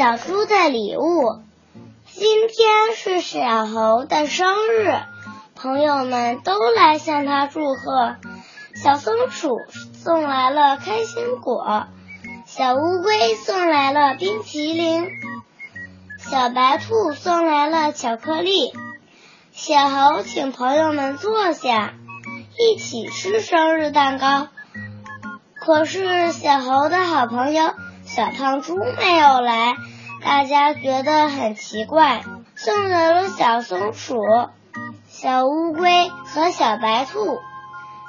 小猪的礼物。今天是小猴的生日，朋友们都来向他祝贺。小松鼠送来了开心果，小乌龟送来了冰淇淋，小白兔送来了巧克力。小猴请朋友们坐下，一起吃生日蛋糕。可是小猴的好朋友小胖猪没有来，大家觉得很奇怪。送走了小松鼠、小乌龟和小白兔。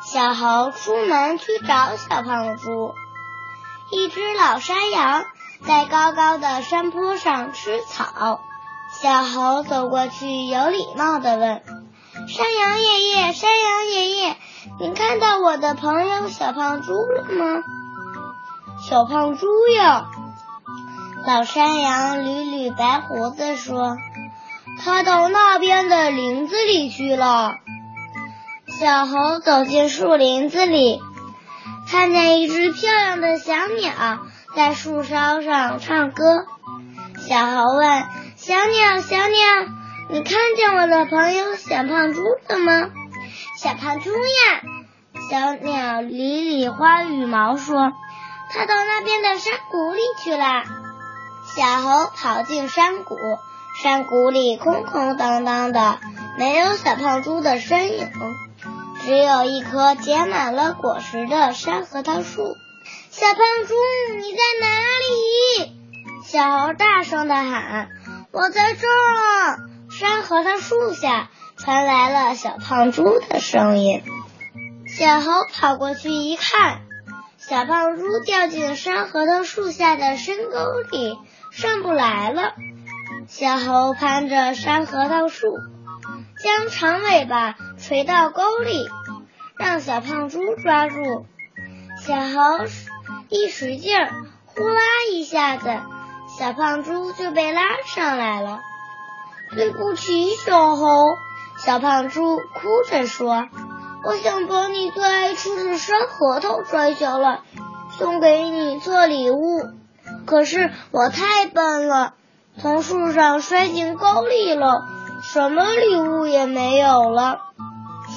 小猴出门去找小胖猪。一只老山羊在高高的山坡上吃草。小猴走过去，有礼貌的问：“山羊爷爷，山羊爷爷。”您看到我的朋友小胖猪了吗？小胖猪呀，老山羊捋捋白胡子说：“他到那边的林子里去了。”小猴走进树林子里，看见一只漂亮的小鸟在树梢上唱歌。小猴问：“小鸟，小鸟，你看见我的朋友小胖猪了吗？”小胖猪呀，小鸟理理花羽毛说：“它到那边的山谷里去了。”小猴跑进山谷，山谷里空空荡荡的，没有小胖猪的身影，只有一棵结满了果实的山核桃树。小胖猪，你在哪里？小猴大声的喊：“我在这儿！”山核桃树下。传来了小胖猪的声音，小猴跑过去一看，小胖猪掉进山核桃树下的深沟里，上不来了。小猴攀着山核桃树，将长尾巴垂到沟里，让小胖猪抓住。小猴一使劲儿，呼啦一下子，小胖猪就被拉上来了。对不起，小猴。小胖猪哭着说：“我想把你最爱吃的山核桃摘下来，送给你做礼物。可是我太笨了，从树上摔进沟里了，什么礼物也没有了。”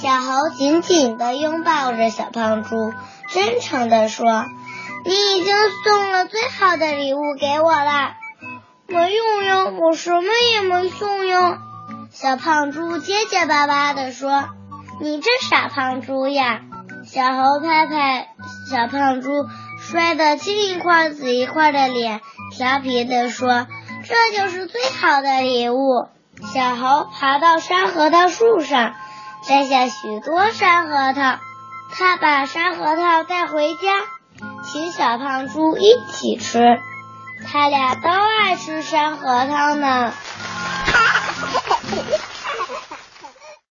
小猴紧紧地拥抱着小胖猪，真诚地说：“你已经送了最好的礼物给我了。”“没有呀，我什么也没送呀。”小胖猪结结巴巴地说：“你这傻胖猪呀！”小猴拍拍小胖猪摔得青一块紫一块的脸，调皮地说：“这就是最好的礼物。”小猴爬到山核桃树上，摘下许多山核桃。他把山核桃带回家，请小胖猪一起吃。他俩都爱吃山核桃呢。